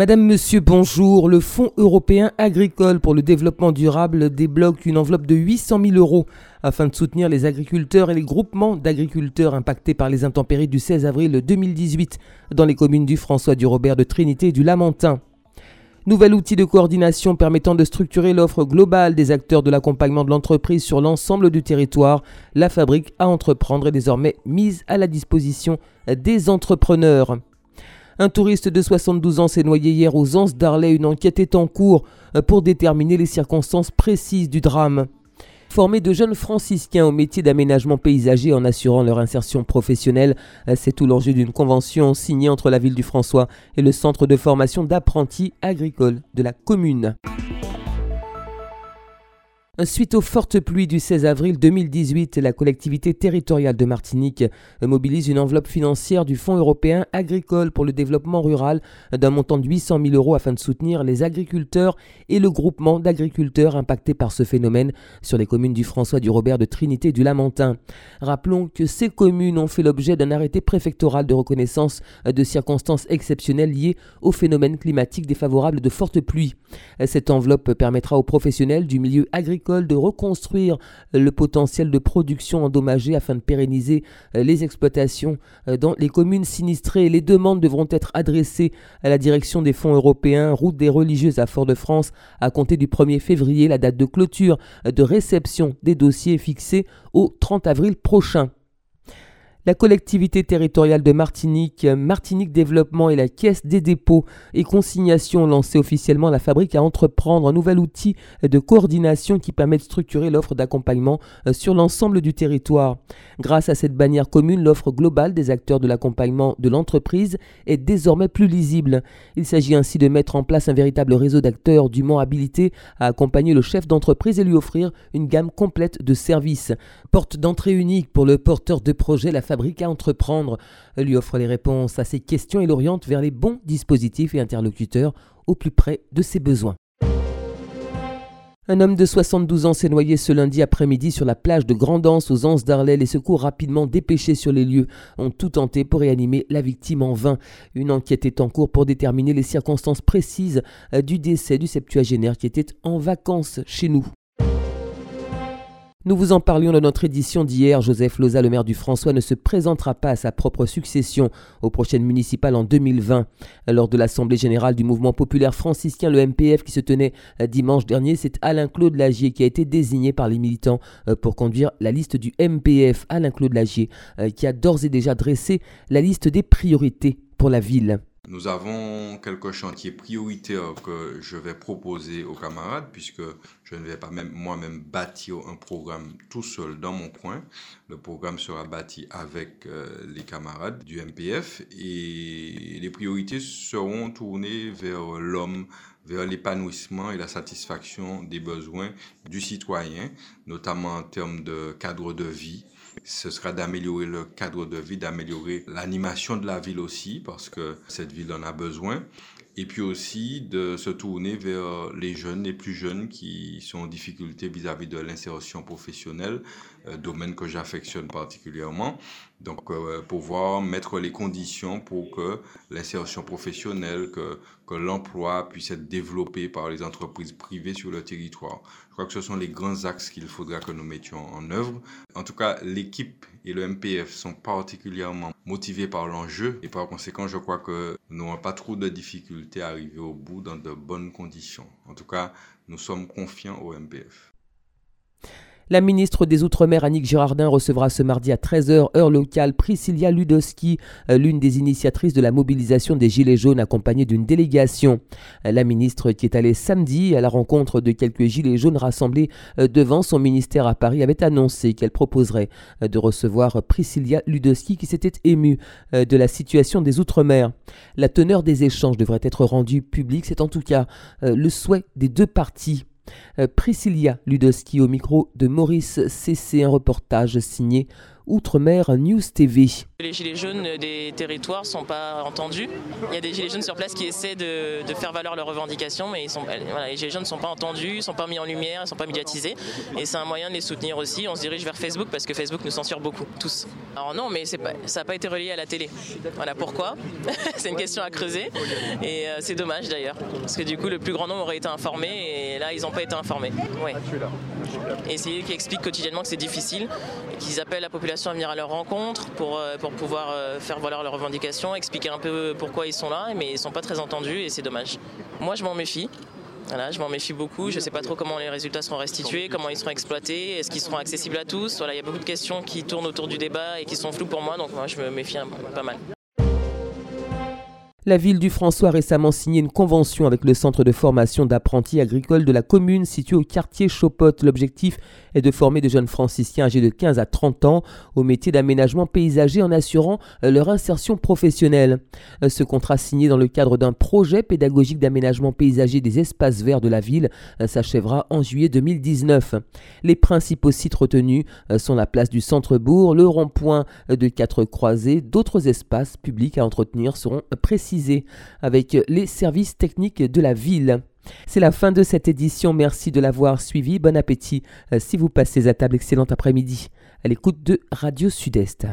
Madame, Monsieur, bonjour. Le Fonds européen agricole pour le développement durable débloque une enveloppe de 800 000 euros afin de soutenir les agriculteurs et les groupements d'agriculteurs impactés par les intempéries du 16 avril 2018 dans les communes du François, du Robert, de Trinité et du Lamentin. Nouvel outil de coordination permettant de structurer l'offre globale des acteurs de l'accompagnement de l'entreprise sur l'ensemble du territoire, la fabrique à entreprendre est désormais mise à la disposition des entrepreneurs. Un touriste de 72 ans s'est noyé hier aux Anses d'Arlay. Une enquête est en cours euh, pour déterminer les circonstances précises du drame. Former de jeunes franciscains au métier d'aménagement paysager en assurant leur insertion professionnelle, euh, c'est tout l'enjeu d'une convention signée entre la ville du François et le centre de formation d'apprentis agricoles de la commune. Suite aux fortes pluies du 16 avril 2018, la collectivité territoriale de Martinique mobilise une enveloppe financière du Fonds européen agricole pour le développement rural d'un montant de 800 000 euros afin de soutenir les agriculteurs et le groupement d'agriculteurs impactés par ce phénomène sur les communes du François, du Robert, de Trinité et du Lamentin. Rappelons que ces communes ont fait l'objet d'un arrêté préfectoral de reconnaissance de circonstances exceptionnelles liées au phénomène climatique défavorable de fortes pluies. Cette enveloppe permettra aux professionnels du milieu agricole de reconstruire le potentiel de production endommagé afin de pérenniser euh, les exploitations euh, dans les communes sinistrées. Les demandes devront être adressées à la direction des fonds européens, route des religieuses à Fort-de-France, à compter du 1er février, la date de clôture euh, de réception des dossiers fixée au 30 avril prochain. La collectivité territoriale de Martinique, Martinique Développement et la Caisse des dépôts et consignations ont lancé officiellement la fabrique à entreprendre un nouvel outil de coordination qui permet de structurer l'offre d'accompagnement euh, sur l'ensemble du territoire. Grâce à cette bannière commune, l'offre globale des acteurs de l'accompagnement de l'entreprise est désormais plus lisible. Il s'agit ainsi de mettre en place un véritable réseau d'acteurs dûment habilités à accompagner le chef d'entreprise et lui offrir une gamme complète de services. Porte d'entrée unique pour le porteur de projet, la fabrique à entreprendre lui offre les réponses à ses questions et l'oriente vers les bons dispositifs et interlocuteurs au plus près de ses besoins. Un homme de 72 ans s'est noyé ce lundi après-midi sur la plage de Grandance aux Anses d'Arlay. Les secours rapidement dépêchés sur les lieux ont tout tenté pour réanimer la victime en vain. Une enquête est en cours pour déterminer les circonstances précises euh, du décès du septuagénaire qui était en vacances chez nous. Nous vous en parlions dans notre édition d'hier. Joseph Loza, le maire du François, ne se présentera pas à sa propre succession aux prochaines municipales en 2020. Lors de l'Assemblée générale du mouvement populaire franciscain, le MPF, qui se tenait euh, dimanche dernier, c'est Alain-Claude Lagier qui a été désigné par les militants euh, pour conduire la liste du MPF. Alain-Claude Lagier, euh, qui a d'ores et déjà dressé la liste des priorités pour la ville. Nous avons quelques chantiers prioritaires que je vais proposer aux camarades, puisque je ne vais pas même moi-même bâtir un programme tout seul dans mon coin. Le programme sera bâti avec euh, les camarades du MPF et les priorités seront tournées vers l'homme, vers l'épanouissement et la satisfaction des besoins du citoyen, notamment en termes de cadre de vie, ce sera d'améliorer le cadre de vie, d'améliorer l'animation de la ville aussi, parce que cette ville en a besoin. Et puis aussi de se tourner vers les jeunes, les plus jeunes qui sont en difficulté vis-à-vis de l'insertion professionnelle, euh, domaine que j'affectionne particulièrement. Donc, euh, pouvoir mettre les conditions pour que l'insertion professionnelle, que, que l'emploi puisse être développé par les entreprises privées sur le territoire. Je crois que ce sont les grands axes qu'il faudra que nous mettions en œuvre. En tout cas, l'équipe et le MPF sont particulièrement motivés par l'enjeu et par conséquent, je crois que nous n'aurons pas trop de difficultés à arriver au bout dans de bonnes conditions. En tout cas, nous sommes confiants au MPF. La ministre des Outre-mer, Annick Girardin, recevra ce mardi à 13h, heure locale, Priscilla Ludowski, euh, l'une des initiatrices de la mobilisation des Gilets jaunes, accompagnée d'une délégation. Euh, la ministre, qui est allée samedi à la rencontre de quelques Gilets jaunes rassemblés euh, devant son ministère à Paris, avait annoncé qu'elle proposerait de recevoir Priscilla Ludowski, qui s'était émue de la situation des Outre-mer. La teneur des échanges devrait être rendue publique, c'est en tout cas le souhait des deux parties. Euh, Priscilla Ludowski au micro de Maurice CC, un reportage signé Outre-mer News TV. Les gilets jaunes des territoires ne sont pas entendus. Il y a des gilets jaunes sur place qui essaient de, faire valoir leurs revendications, mais les gilets jaunes ne sont pas entendus, ils ne sont pas mis en lumière, ils ne sont pas médiatisés. Et c'est un moyen de les soutenir aussi. On se dirige vers Facebook parce que Facebook nous censure beaucoup, tous. Alors non, mais ça n'a pas été relié à la télé. Voilà pourquoi. c'est une question à creuser. Et euh, c'est dommage d'ailleurs. Parce que du coup, le plus grand nombre aurait été informé et là, ils n'ont pas été informés. Et c'est eux qui expliquent quotidiennement que c'est difficile, qu'ils appellent la population à venir à leur rencontre pour, euh, pouvoir euh, faire valoir leurs revendications, expliquer un peu pourquoi ils sont là, mais ils ne sont pas très entendus et c'est dommage. Moi, je m'en méfie. Voilà, je m'en méfie beaucoup. Je ne sais pas trop comment les résultats seront restitués, comment ils seront exploités, est-ce qu'ils seront accessibles à tous? Voilà, il y a beaucoup de questions qui tournent autour du débat et qui sont floues pour moi, donc moi je me méfie pas mal. La ville du François a récemment signé une convention avec le centre de formation d'apprentis agricoles de la commune situé au quartier Chopotte. L'objectif est de former de jeunes franciciens âgés de 15 à 30 ans au métier d'aménagement paysager en assurant euh, leur insertion professionnelle. Euh, ce contrat signé dans le cadre d'un projet pédagogique d'aménagement paysager des espaces verts de la ville euh, s'achèvera en juillet 2019. Les principaux sites retenus sont la place du centre-bourg, le rond-point de quatre croisées, d'autres espaces publics à entretenir seront avec les services techniques de la ville. C'est la fin de cette édition, merci de l'avoir suivi, bon appétit euh, si vous passez à table, excellent après-midi à l'écoute de Radio Sud-Est.